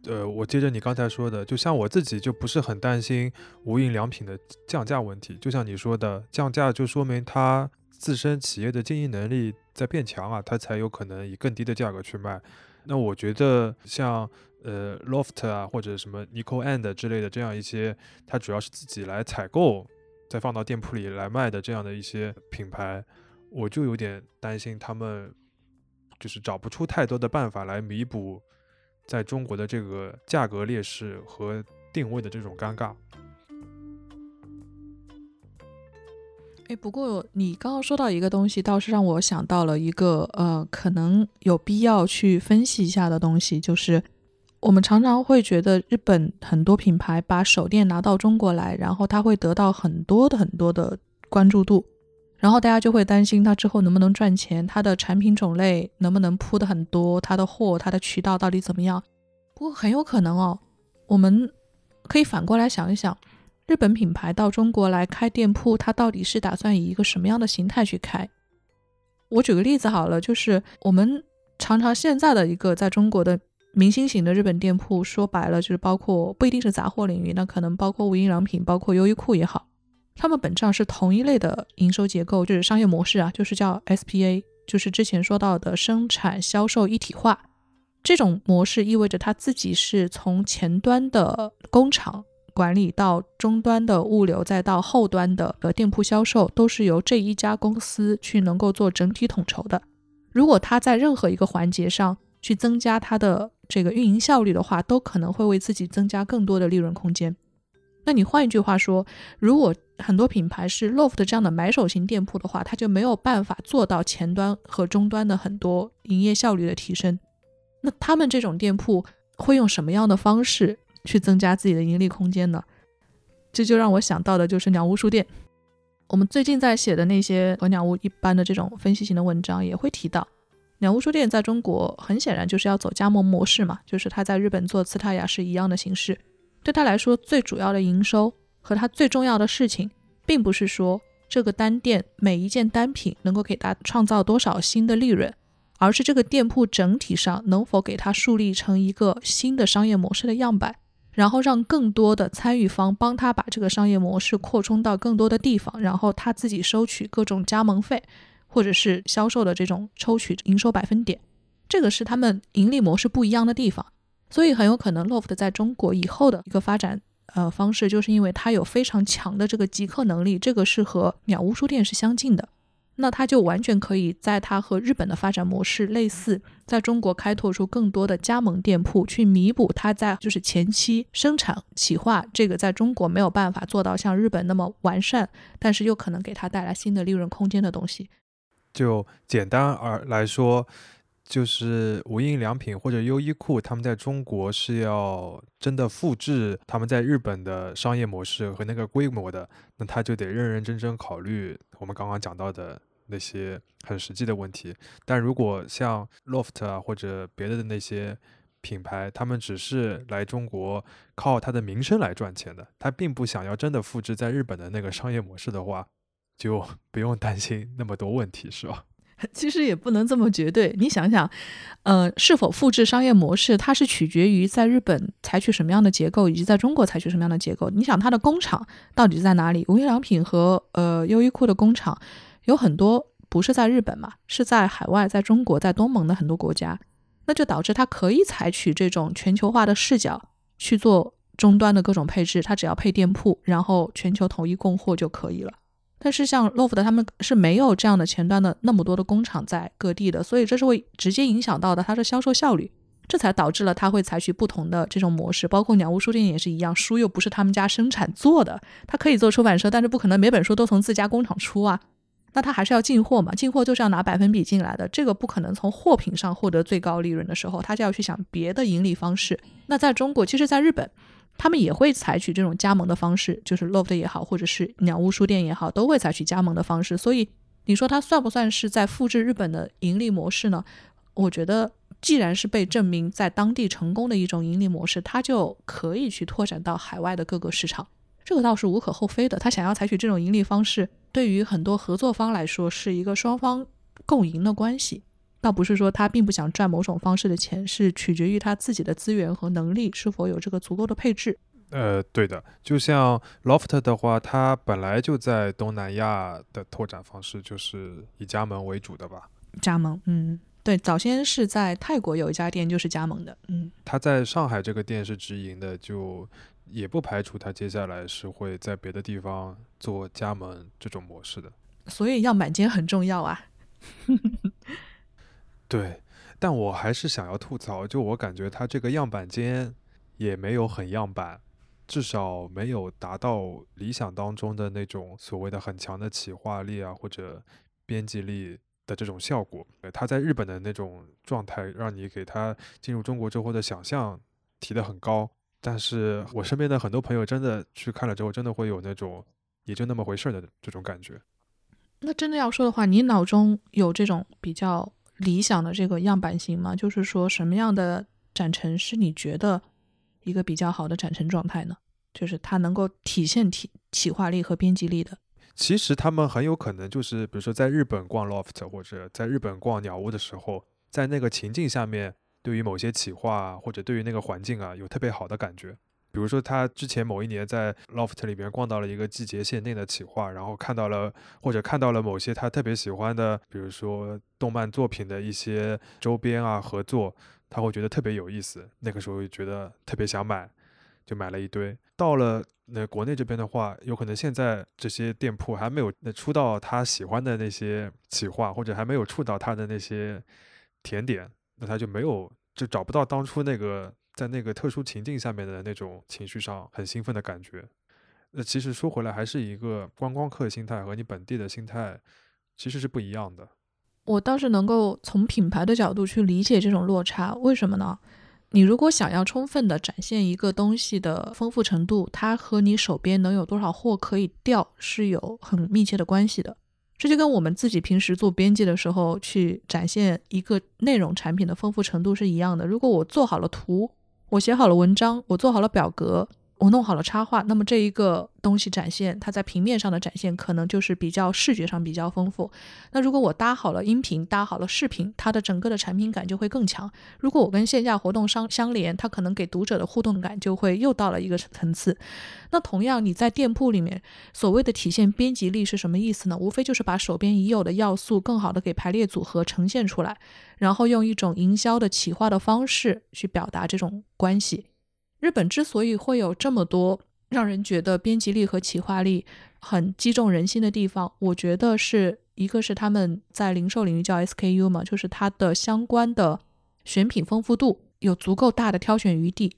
呃，我接着你刚才说的，就像我自己就不是很担心无印良品的降价问题。就像你说的，降价就说明它自身企业的经营能力在变强啊，它才有可能以更低的价格去卖。那我觉得像呃 Loft 啊或者什么 Nico and 之类的这样一些，它主要是自己来采购，再放到店铺里来卖的这样的一些品牌，我就有点担心他们就是找不出太多的办法来弥补在中国的这个价格劣势和定位的这种尴尬。哎，不过你刚刚说到一个东西，倒是让我想到了一个呃，可能有必要去分析一下的东西，就是我们常常会觉得日本很多品牌把手电拿到中国来，然后它会得到很多的很多的关注度，然后大家就会担心它之后能不能赚钱，它的产品种类能不能铺的很多，它的货、它的渠道到底怎么样？不过很有可能哦，我们可以反过来想一想，日本品牌到中国来开店铺，它到底是打算以一个什么样的形态去开？我举个例子好了，就是我们常常现在的一个在中国的。明星型的日本店铺，说白了就是包括不一定是杂货领域，那可能包括无印良品，包括优衣库也好，他们本质上是同一类的营收结构，就是商业模式啊，就是叫 SPA，就是之前说到的生产销售一体化。这种模式意味着他自己是从前端的工厂管理到终端的物流，再到后端的呃店铺销售，都是由这一家公司去能够做整体统筹的。如果他在任何一个环节上去增加他的这个运营效率的话，都可能会为自己增加更多的利润空间。那你换一句话说，如果很多品牌是 LOFT 这样的买手型店铺的话，它就没有办法做到前端和终端的很多营业效率的提升。那他们这种店铺会用什么样的方式去增加自己的盈利空间呢？这就让我想到的就是鸟屋书店。我们最近在写的那些和鸟屋一般的这种分析型的文章也会提到。鸟屋书店在中国很显然就是要走加盟模式嘛，就是他在日本做次塔雅是一样的形式。对他来说，最主要的营收和他最重要的事情，并不是说这个单店每一件单品能够给他创造多少新的利润，而是这个店铺整体上能否给他树立成一个新的商业模式的样板，然后让更多的参与方帮他把这个商业模式扩充到更多的地方，然后他自己收取各种加盟费。或者是销售的这种抽取营收百分点，这个是他们盈利模式不一样的地方，所以很有可能 LOFT 在中国以后的一个发展呃方式，就是因为它有非常强的这个极客能力，这个是和鸟屋书店是相近的，那它就完全可以在它和日本的发展模式类似，在中国开拓出更多的加盟店铺，去弥补它在就是前期生产企划这个在中国没有办法做到像日本那么完善，但是又可能给它带来新的利润空间的东西。就简单而来说，就是无印良品或者优衣库，他们在中国是要真的复制他们在日本的商业模式和那个规模的，那他就得认认真真考虑我们刚刚讲到的那些很实际的问题。但如果像 LOFT 啊或者别的那些品牌，他们只是来中国靠他的名声来赚钱的，他并不想要真的复制在日本的那个商业模式的话。就不用担心那么多问题，是吧？[laughs] 其实也不能这么绝对。你想想，呃，是否复制商业模式，它是取决于在日本采取什么样的结构，以及在中国采取什么样的结构。你想，它的工厂到底在哪里？无印良品和呃优衣库的工厂有很多不是在日本嘛，是在海外，在中国，在东盟的很多国家。那就导致它可以采取这种全球化的视角去做终端的各种配置，它只要配店铺，然后全球统一供货就可以了。但是像 LOFT 他们是没有这样的前端的那么多的工厂在各地的，所以这是会直接影响到的它的销售效率，这才导致了它会采取不同的这种模式。包括鸟屋书店也是一样，书又不是他们家生产做的，它可以做出版社，但是不可能每本书都从自家工厂出啊。那它还是要进货嘛，进货就是要拿百分比进来的，这个不可能从货品上获得最高利润的时候，他就要去想别的盈利方式。那在中国，其实在日本。他们也会采取这种加盟的方式，就是 LOFT 也好，或者是鸟屋书店也好，都会采取加盟的方式。所以你说它算不算是在复制日本的盈利模式呢？我觉得，既然是被证明在当地成功的一种盈利模式，它就可以去拓展到海外的各个市场，这个倒是无可厚非的。他想要采取这种盈利方式，对于很多合作方来说是一个双方共赢的关系。倒不是说他并不想赚某种方式的钱，是取决于他自己的资源和能力是否有这个足够的配置。呃，对的，就像 LOFT 的话，它本来就在东南亚的拓展方式就是以加盟为主的吧？加盟，嗯，对，早先是在泰国有一家店就是加盟的，嗯，他在上海这个店是直营的，就也不排除他接下来是会在别的地方做加盟这种模式的。所以样板间很重要啊。[laughs] 对，但我还是想要吐槽，就我感觉它这个样板间也没有很样板，至少没有达到理想当中的那种所谓的很强的企划力啊或者编辑力的这种效果。它在日本的那种状态，让你给它进入中国之后的想象提的很高，但是我身边的很多朋友真的去看了之后，真的会有那种也就那么回事儿的这种感觉。那真的要说的话，你脑中有这种比较理想的这个样板型吗？就是说什么样的展陈是你觉得一个比较好的展陈状态呢？就是它能够体现体企划力和编辑力的。其实他们很有可能就是，比如说在日本逛 loft 或者在日本逛鸟屋的时候，在那个情境下面，对于某些企划或者对于那个环境啊，有特别好的感觉。比如说他之前某一年在 loft 里边逛到了一个季节限定的企划，然后看到了或者看到了某些他特别喜欢的，比如说动漫作品的一些周边啊合作，他会觉得特别有意思。那个时候觉得特别想买。就买了一堆，到了那国内这边的话，有可能现在这些店铺还没有那出到他喜欢的那些企划，或者还没有触到他的那些甜点，那他就没有就找不到当初那个在那个特殊情境下面的那种情绪上很兴奋的感觉。那其实说回来，还是一个观光客心态和你本地的心态其实是不一样的。我倒是能够从品牌的角度去理解这种落差，为什么呢？你如果想要充分的展现一个东西的丰富程度，它和你手边能有多少货可以调是有很密切的关系的。这就跟我们自己平时做编辑的时候去展现一个内容产品的丰富程度是一样的。如果我做好了图，我写好了文章，我做好了表格。我弄好了插画，那么这一个东西展现，它在平面上的展现可能就是比较视觉上比较丰富。那如果我搭好了音频，搭好了视频，它的整个的产品感就会更强。如果我跟线下活动相相连，它可能给读者的互动感就会又到了一个层次。那同样，你在店铺里面所谓的体现编辑力是什么意思呢？无非就是把手边已有的要素更好的给排列组合呈现出来，然后用一种营销的企划的方式去表达这种关系。日本之所以会有这么多让人觉得编辑力和企划力很击中人心的地方，我觉得是一个是他们在零售领域叫 SKU 嘛，就是它的相关的选品丰富度有足够大的挑选余地。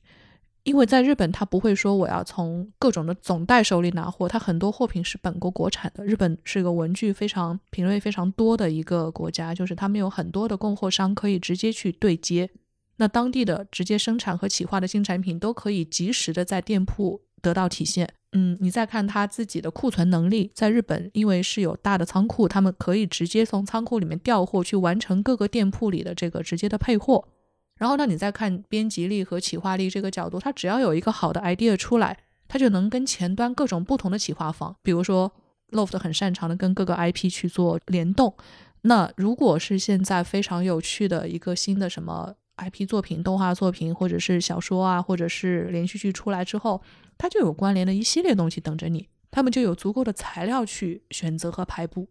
因为在日本，他不会说我要从各种的总代手里拿货，他很多货品是本国国产的。日本是一个文具非常品类非常多的一个国家，就是他们有很多的供货商可以直接去对接。那当地的直接生产和企划的新产品都可以及时的在店铺得到体现。嗯，你再看他自己的库存能力，在日本因为是有大的仓库，他们可以直接从仓库里面调货去完成各个店铺里的这个直接的配货。然后呢，你再看编辑力和企划力这个角度，它只要有一个好的 idea 出来，它就能跟前端各种不同的企划方，比如说 Loft 很擅长的跟各个 IP 去做联动。那如果是现在非常有趣的一个新的什么？IP 作品、动画作品，或者是小说啊，或者是连续剧出来之后，它就有关联的一系列东西等着你，他们就有足够的材料去选择和排布。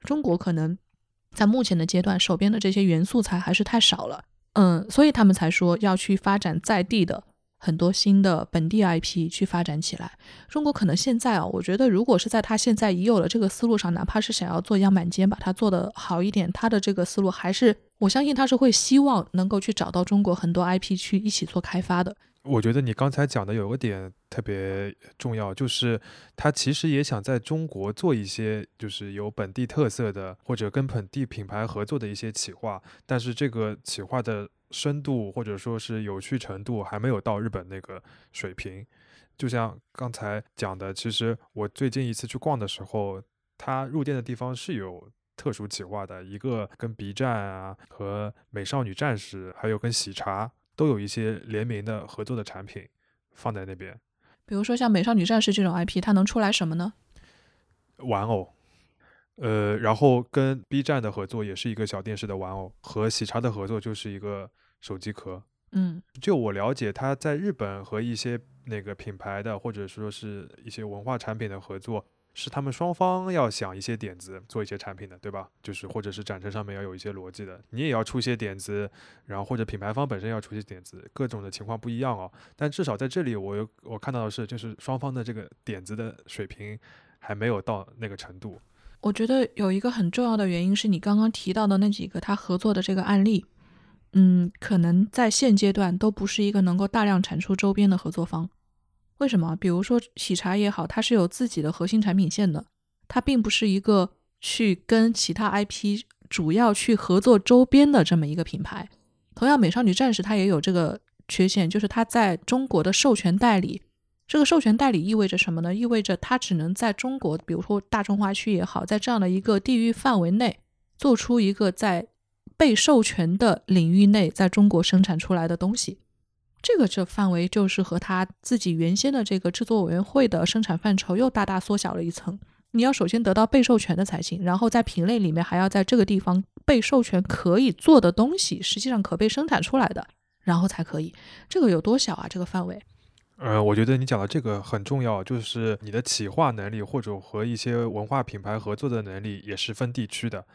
中国可能在目前的阶段，手边的这些元素材还是太少了，嗯，所以他们才说要去发展在地的。很多新的本地 IP 去发展起来，中国可能现在啊，我觉得如果是在他现在已有的这个思路上，哪怕是想要做样板间，把它做得好一点，他的这个思路还是，我相信他是会希望能够去找到中国很多 IP 去一起做开发的。我觉得你刚才讲的有个点特别重要，就是他其实也想在中国做一些就是有本地特色的或者跟本地品牌合作的一些企划，但是这个企划的。深度或者说是有趣程度还没有到日本那个水平，就像刚才讲的，其实我最近一次去逛的时候，他入店的地方是有特殊企划的，一个跟 B 站啊和美少女战士，还有跟喜茶都有一些联名的合作的产品放在那边。比如说像美少女战士这种 IP，它能出来什么呢？玩偶。呃，然后跟 B 站的合作也是一个小电视的玩偶，和喜茶的合作就是一个。手机壳，嗯，就我了解，他在日本和一些那个品牌的，或者说是一些文化产品的合作，是他们双方要想一些点子，做一些产品的，对吧？就是或者是展陈上面要有一些逻辑的，你也要出一些点子，然后或者品牌方本身要出些点子，各种的情况不一样哦。但至少在这里，我有我看到的是，就是双方的这个点子的水平还没有到那个程度。我觉得有一个很重要的原因是你刚刚提到的那几个他合作的这个案例。嗯，可能在现阶段都不是一个能够大量产出周边的合作方。为什么？比如说喜茶也好，它是有自己的核心产品线的，它并不是一个去跟其他 IP 主要去合作周边的这么一个品牌。同样，美少女战士它也有这个缺陷，就是它在中国的授权代理。这个授权代理意味着什么呢？意味着它只能在中国，比如说大中华区也好，在这样的一个地域范围内，做出一个在被授权的领域内在中国生产出来的东西。这个这范围就是和他自己原先的这个制作委员会的生产范畴又大大缩小了一层。你要首先得到被授权的才行，然后在品类里面还要在这个地方被授权可以做的东西，实际上可被生产出来的，然后才可以。这个有多小啊？这个范围？呃，我觉得你讲的这个很重要，就是你的企划能力或者和一些文化品牌合作的能力也是分地区的。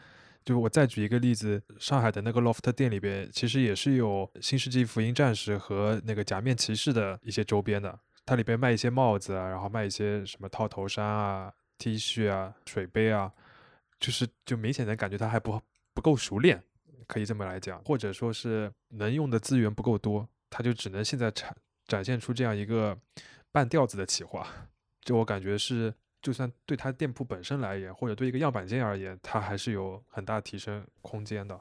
就我再举一个例子，上海的那个 loft 店里边，其实也是有《新世纪福音战士》和那个假面骑士的一些周边的，它里边卖一些帽子啊，然后卖一些什么套头衫啊。T 恤啊，水杯啊，就是就明显的感觉它还不不够熟练，可以这么来讲，或者说是能用的资源不够多，它就只能现在展展现出这样一个半吊子的企划。就我感觉是，就算对它店铺本身来言，或者对一个样板间而言，它还是有很大提升空间的。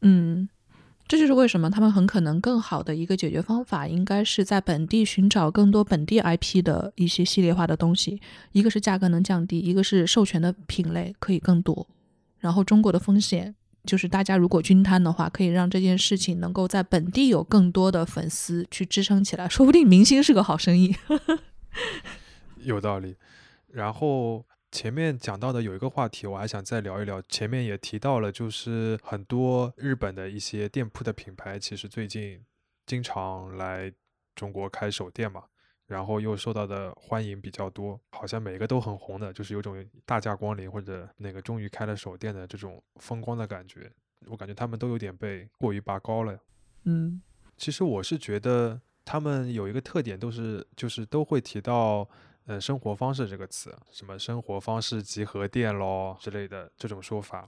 嗯。这就是为什么他们很可能更好的一个解决方法，应该是在本地寻找更多本地 IP 的一些系列化的东西。一个是价格能降低，一个是授权的品类可以更多。然后中国的风险就是大家如果均摊的话，可以让这件事情能够在本地有更多的粉丝去支撑起来，说不定明星是个好生意。[laughs] 有道理。然后。前面讲到的有一个话题，我还想再聊一聊。前面也提到了，就是很多日本的一些店铺的品牌，其实最近经常来中国开首店嘛，然后又受到的欢迎比较多，好像每个都很红的，就是有种大驾光临或者那个终于开了首店的这种风光的感觉。我感觉他们都有点被过于拔高了。嗯，其实我是觉得他们有一个特点，都是就是都会提到。嗯，生活方式这个词，什么生活方式集合店咯之类的这种说法，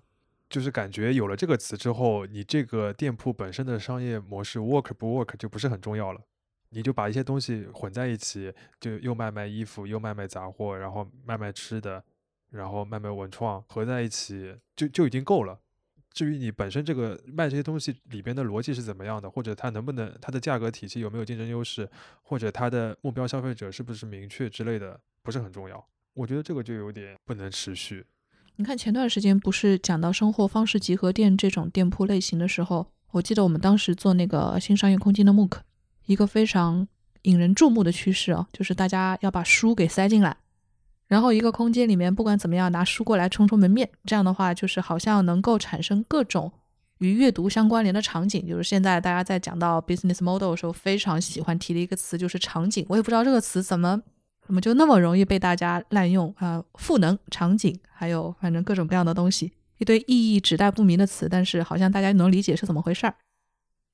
就是感觉有了这个词之后，你这个店铺本身的商业模式 work 不 work 就不是很重要了，你就把一些东西混在一起，就又卖卖衣服，又卖卖杂货，然后卖卖吃的，然后卖卖文创，合在一起就就已经够了。至于你本身这个卖这些东西里边的逻辑是怎么样的，或者它能不能它的价格体系有没有竞争优势，或者它的目标消费者是不是明确之类的，不是很重要。我觉得这个就有点不能持续。你看前段时间不是讲到生活方式集合店这种店铺类型的时候，我记得我们当时做那个新商业空间的 MOOC，一个非常引人注目的趋势啊，就是大家要把书给塞进来。然后一个空间里面，不管怎么样，拿书过来充充门面，这样的话就是好像能够产生各种与阅读相关联的场景。就是现在大家在讲到 business model 的时候，非常喜欢提的一个词就是场景。我也不知道这个词怎么怎么就那么容易被大家滥用啊，赋能场景，还有反正各种各样的东西，一堆意义指代不明的词，但是好像大家能理解是怎么回事儿。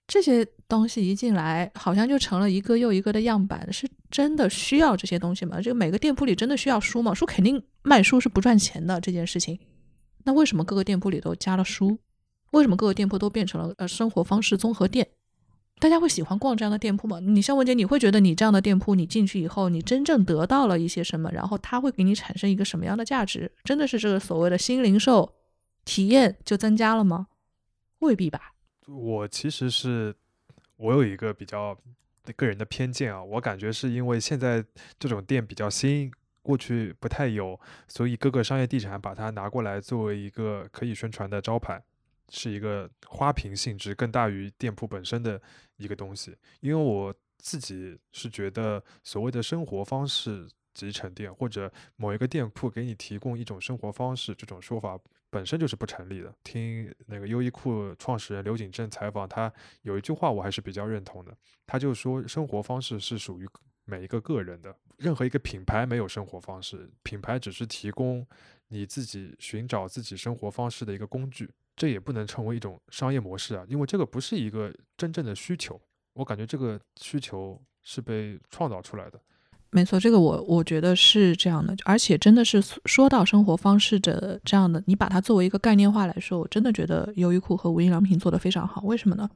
这些东西一进来，好像就成了一个又一个的样板。是真的需要这些东西吗？这个每个店铺里真的需要书吗？书肯定卖书是不赚钱的这件事情。那为什么各个店铺里都加了书？为什么各个店铺都变成了呃生活方式综合店？大家会喜欢逛这样的店铺吗？你像文杰，你会觉得你这样的店铺，你进去以后，你真正得到了一些什么？然后它会给你产生一个什么样的价值？真的是这个所谓的新零售体验就增加了吗？未必吧。我其实是，我有一个比较个人的偏见啊，我感觉是因为现在这种店比较新，过去不太有，所以各个商业地产把它拿过来作为一个可以宣传的招牌，是一个花瓶性质更大于店铺本身的一个东西。因为我自己是觉得，所谓的生活方式集成店或者某一个店铺给你提供一种生活方式这种说法。本身就是不成立的。听那个优衣库创始人刘景正采访，他有一句话我还是比较认同的。他就说，生活方式是属于每一个个人的，任何一个品牌没有生活方式，品牌只是提供你自己寻找自己生活方式的一个工具。这也不能成为一种商业模式啊，因为这个不是一个真正的需求。我感觉这个需求是被创造出来的。没错，这个我我觉得是这样的，而且真的是说到生活方式的这样的，你把它作为一个概念化来说，我真的觉得优衣库和无印良品做的非常好。为什么呢？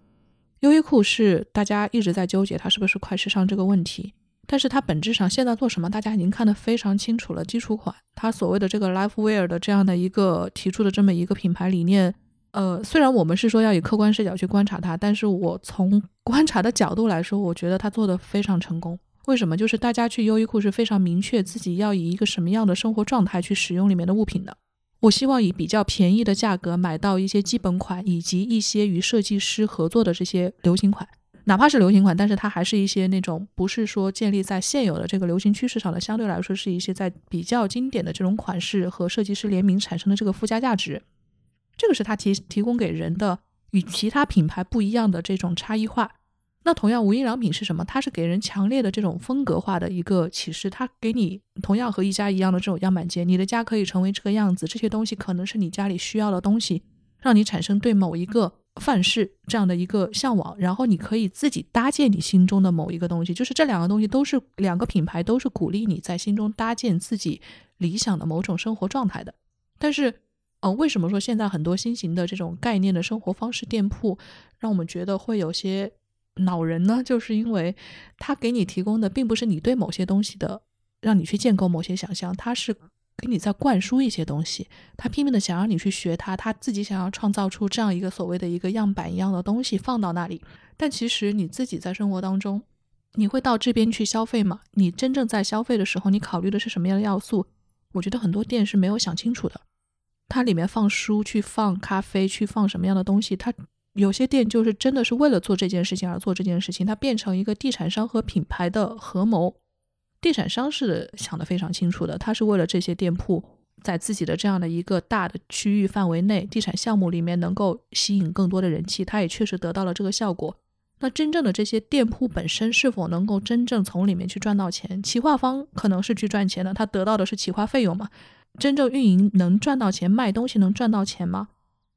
优衣库是大家一直在纠结它是不是快时尚这个问题，但是它本质上现在做什么，大家已经看得非常清楚了。基础款，它所谓的这个 life wear 的这样的一个提出的这么一个品牌理念，呃，虽然我们是说要以客观视角去观察它，但是我从观察的角度来说，我觉得他做的非常成功。为什么？就是大家去优衣库是非常明确自己要以一个什么样的生活状态去使用里面的物品的。我希望以比较便宜的价格买到一些基本款，以及一些与设计师合作的这些流行款，哪怕是流行款，但是它还是一些那种不是说建立在现有的这个流行趋势上的，相对来说是一些在比较经典的这种款式和设计师联名产生的这个附加价值。这个是他提提供给人的与其他品牌不一样的这种差异化。那同样，无印良品是什么？它是给人强烈的这种风格化的一个启示。它给你同样和一家一样的这种样板间，你的家可以成为这个样子。这些东西可能是你家里需要的东西，让你产生对某一个范式这样的一个向往。然后你可以自己搭建你心中的某一个东西。就是这两个东西都是两个品牌都是鼓励你在心中搭建自己理想的某种生活状态的。但是。呃，为什么说现在很多新型的这种概念的生活方式店铺，让我们觉得会有些恼人呢？就是因为他给你提供的并不是你对某些东西的，让你去建构某些想象，他是给你在灌输一些东西，他拼命的想让你去学他，他自己想要创造出这样一个所谓的一个样板一样的东西放到那里。但其实你自己在生活当中，你会到这边去消费吗？你真正在消费的时候，你考虑的是什么样的要素？我觉得很多店是没有想清楚的。它里面放书，去放咖啡，去放什么样的东西？它有些店就是真的是为了做这件事情而做这件事情，它变成一个地产商和品牌的合谋。地产商是想得非常清楚的，他是为了这些店铺在自己的这样的一个大的区域范围内，地产项目里面能够吸引更多的人气，他也确实得到了这个效果。那真正的这些店铺本身是否能够真正从里面去赚到钱？企划方可能是去赚钱的，他得到的是企划费用嘛？真正运营能赚到钱，卖东西能赚到钱吗？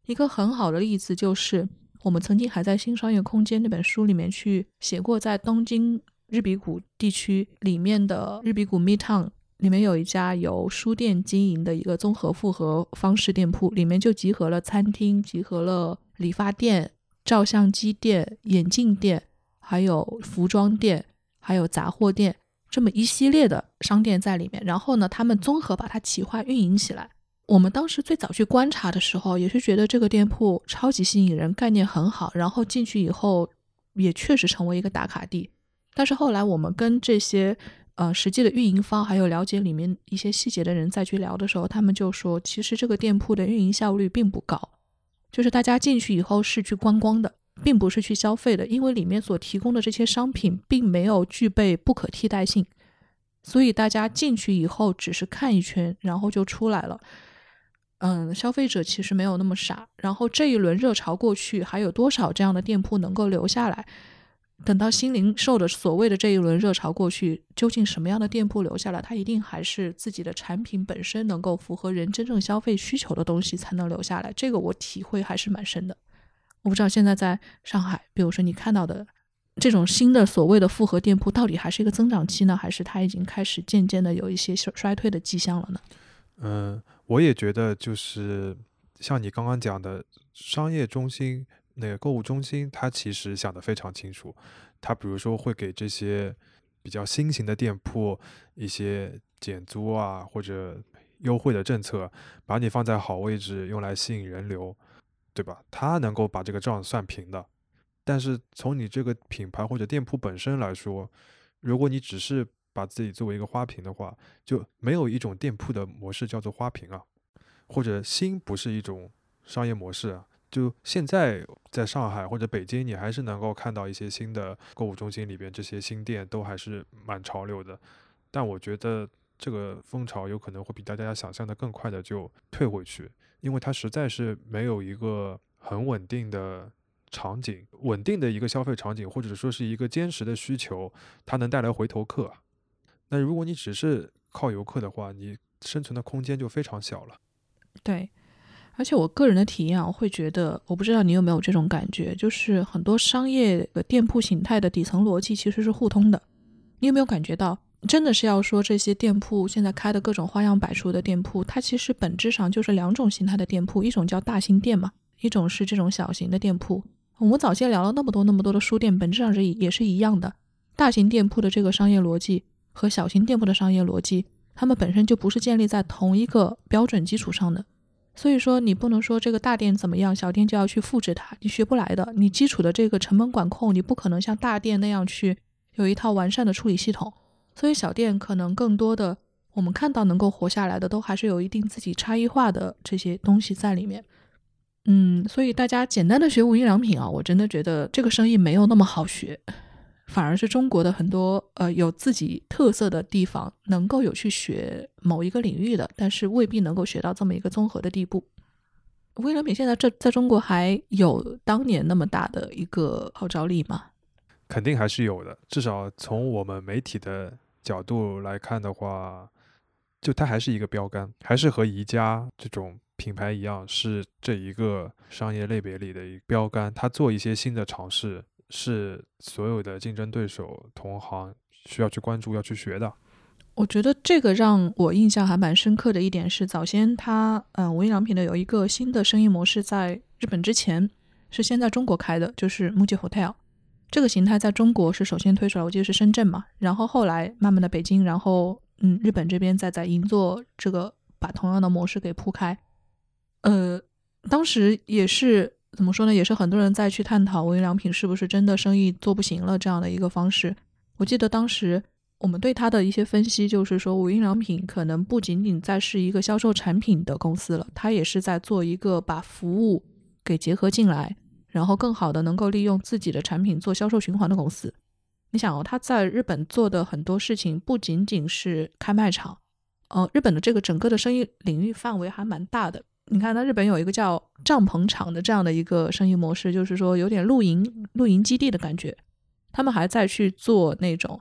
一个很好的例子就是，我们曾经还在《新商业空间》那本书里面去写过，在东京日比谷地区里面的日比谷 Midtown 里面有一家由书店经营的一个综合复合方式店铺，里面就集合了餐厅、集合了理发店、照相机店、眼镜店，还有服装店，还有杂货店。这么一系列的商店在里面，然后呢，他们综合把它企划运营起来。我们当时最早去观察的时候，也是觉得这个店铺超级吸引人，概念很好。然后进去以后，也确实成为一个打卡地。但是后来我们跟这些呃实际的运营方，还有了解里面一些细节的人再去聊的时候，他们就说，其实这个店铺的运营效率并不高，就是大家进去以后是去观光的。并不是去消费的，因为里面所提供的这些商品并没有具备不可替代性，所以大家进去以后只是看一圈，然后就出来了。嗯，消费者其实没有那么傻。然后这一轮热潮过去，还有多少这样的店铺能够留下来？等到新零售的所谓的这一轮热潮过去，究竟什么样的店铺留下来？它一定还是自己的产品本身能够符合人真正消费需求的东西才能留下来。这个我体会还是蛮深的。我不知道现在在上海，比如说你看到的这种新的所谓的复合店铺，到底还是一个增长期呢，还是它已经开始渐渐的有一些衰退的迹象了呢？嗯，我也觉得就是像你刚刚讲的，商业中心那个购物中心，它其实想得非常清楚，它比如说会给这些比较新型的店铺一些减租啊或者优惠的政策，把你放在好位置，用来吸引人流。对吧？他能够把这个账算平的，但是从你这个品牌或者店铺本身来说，如果你只是把自己作为一个花瓶的话，就没有一种店铺的模式叫做花瓶啊，或者新不是一种商业模式啊。就现在在上海或者北京，你还是能够看到一些新的购物中心里边这些新店都还是蛮潮流的，但我觉得这个风潮有可能会比大家想象的更快的就退回去。因为它实在是没有一个很稳定的场景，稳定的一个消费场景，或者说是一个坚实的需求，它能带来回头客。那如果你只是靠游客的话，你生存的空间就非常小了。对，而且我个人的体验，我会觉得，我不知道你有没有这种感觉，就是很多商业的店铺形态的底层逻辑其实是互通的。你有没有感觉到？真的是要说这些店铺现在开的各种花样百出的店铺，它其实本质上就是两种形态的店铺，一种叫大型店嘛，一种是这种小型的店铺。我们早先聊了那么多那么多的书店，本质上是也是一样的。大型店铺的这个商业逻辑和小型店铺的商业逻辑，它们本身就不是建立在同一个标准基础上的。所以说，你不能说这个大店怎么样，小店就要去复制它，你学不来的。你基础的这个成本管控，你不可能像大店那样去有一套完善的处理系统。所以小店可能更多的，我们看到能够活下来的，都还是有一定自己差异化的这些东西在里面。嗯，所以大家简单的学无印良品啊，我真的觉得这个生意没有那么好学。反而是中国的很多呃有自己特色的地方，能够有去学某一个领域的，但是未必能够学到这么一个综合的地步。无印良品现在这在中国还有当年那么大的一个号召力吗？肯定还是有的，至少从我们媒体的角度来看的话，就它还是一个标杆，还是和宜家这种品牌一样，是这一个商业类别里的一个标杆。它做一些新的尝试。是所有的竞争对手、同行需要去关注、要去学的。我觉得这个让我印象还蛮深刻的一点是，早先它，嗯，无印良品的有一个新的生意模式，在日本之前是先在中国开的，就是 MUJI Hotel 这个形态，在中国是首先推出来，我记得是深圳嘛，然后后来慢慢的北京，然后嗯，日本这边再在银座这个把同样的模式给铺开。呃，当时也是。怎么说呢？也是很多人在去探讨无印良品是不是真的生意做不行了这样的一个方式。我记得当时我们对它的一些分析，就是说无印良品可能不仅仅在是一个销售产品的公司了，它也是在做一个把服务给结合进来，然后更好的能够利用自己的产品做销售循环的公司。你想哦，他在日本做的很多事情不仅仅是开卖场，呃，日本的这个整个的生意领域范围还蛮大的。你看，它日本有一个叫帐篷厂的这样的一个生意模式，就是说有点露营、露营基地的感觉。他们还在去做那种，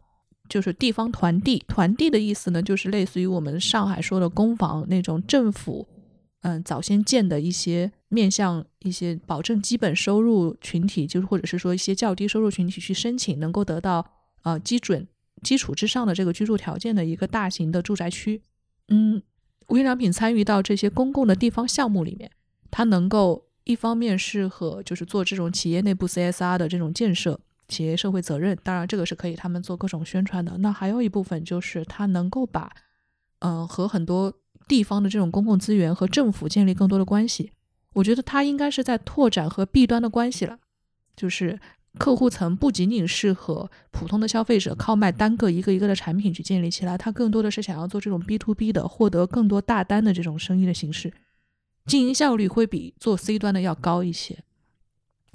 就是地方团地。团地的意思呢，就是类似于我们上海说的公房那种政府，嗯，早先建的一些面向一些保证基本收入群体，就是或者是说一些较低收入群体去申请，能够得到呃基准基础之上的这个居住条件的一个大型的住宅区。嗯。无印良品参与到这些公共的地方项目里面，它能够一方面适合就是做这种企业内部 CSR 的这种建设，企业社会责任，当然这个是可以他们做各种宣传的。那还有一部分就是它能够把，嗯，和很多地方的这种公共资源和政府建立更多的关系。我觉得它应该是在拓展和弊端的关系了，就是。客户层不仅仅是和普通的消费者靠卖单个一个一个的产品去建立起来，他更多的是想要做这种 B to B 的，获得更多大单的这种生意的形式，经营效率会比做 C 端的要高一些。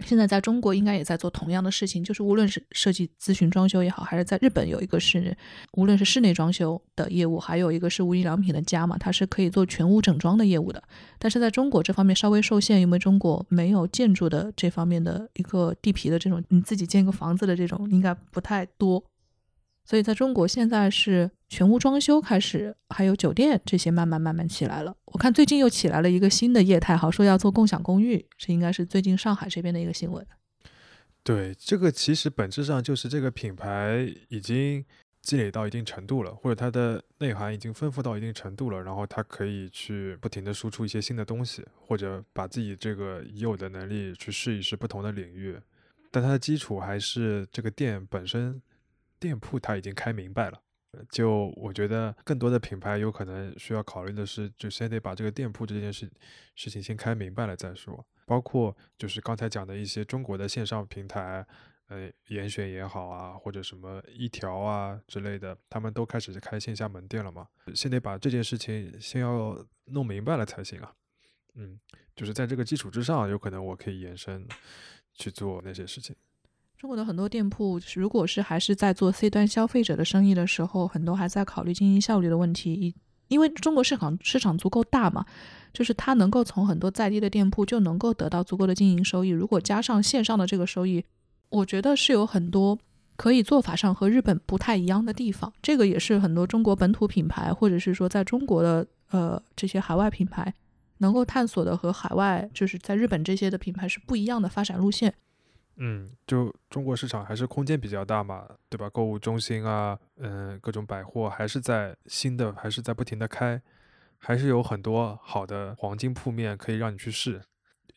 现在在中国应该也在做同样的事情，就是无论是设计咨询装修也好，还是在日本有一个是，无论是室内装修的业务，还有一个是无印良品的家嘛，它是可以做全屋整装的业务的。但是在中国这方面稍微受限，因为中国没有建筑的这方面的一个地皮的这种，你自己建个房子的这种应该不太多。所以在中国现在是全屋装修开始，还有酒店这些慢慢慢慢起来了。我看最近又起来了一个新的业态，好说要做共享公寓，这应该是最近上海这边的一个新闻。对，这个其实本质上就是这个品牌已经积累到一定程度了，或者它的内涵已经丰富到一定程度了，然后它可以去不停的输出一些新的东西，或者把自己这个已有的能力去试一试不同的领域。但它的基础还是这个店本身。店铺他已经开明白了，就我觉得更多的品牌有可能需要考虑的是，就先得把这个店铺这件事事情先开明白了再说。包括就是刚才讲的一些中国的线上平台，呃，严选也好啊，或者什么一条啊之类的，他们都开始开线下门店了嘛，先得把这件事情先要弄明白了才行啊。嗯，就是在这个基础之上，有可能我可以延伸去做那些事情。中国的很多店铺，如果是还是在做 C 端消费者的生意的时候，很多还在考虑经营效率的问题。因为中国市场市场足够大嘛，就是它能够从很多在地的店铺就能够得到足够的经营收益。如果加上线上的这个收益，我觉得是有很多可以做法上和日本不太一样的地方。这个也是很多中国本土品牌，或者是说在中国的呃这些海外品牌能够探索的和海外就是在日本这些的品牌是不一样的发展路线。嗯，就中国市场还是空间比较大嘛，对吧？购物中心啊，嗯，各种百货还是在新的，还是在不停的开，还是有很多好的黄金铺面可以让你去试，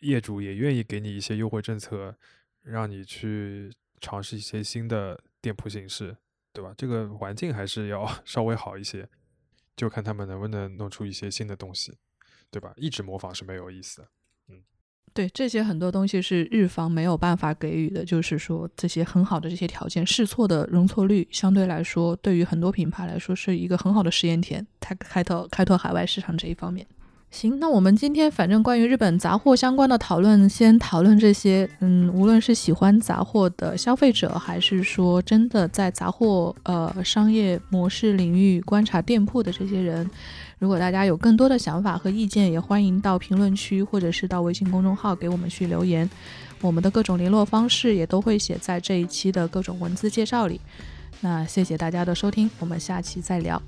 业主也愿意给你一些优惠政策，让你去尝试一些新的店铺形式，对吧？这个环境还是要 [laughs] 稍微好一些，就看他们能不能弄出一些新的东西。对吧？一直模仿是没有意思的。对这些很多东西是日方没有办法给予的，就是说这些很好的这些条件，试错的容错率相对来说，对于很多品牌来说是一个很好的试验田，它开拓开拓海外市场这一方面。行，那我们今天反正关于日本杂货相关的讨论，先讨论这些。嗯，无论是喜欢杂货的消费者，还是说真的在杂货呃商业模式领域观察店铺的这些人。如果大家有更多的想法和意见，也欢迎到评论区或者是到微信公众号给我们去留言。我们的各种联络方式也都会写在这一期的各种文字介绍里。那谢谢大家的收听，我们下期再聊。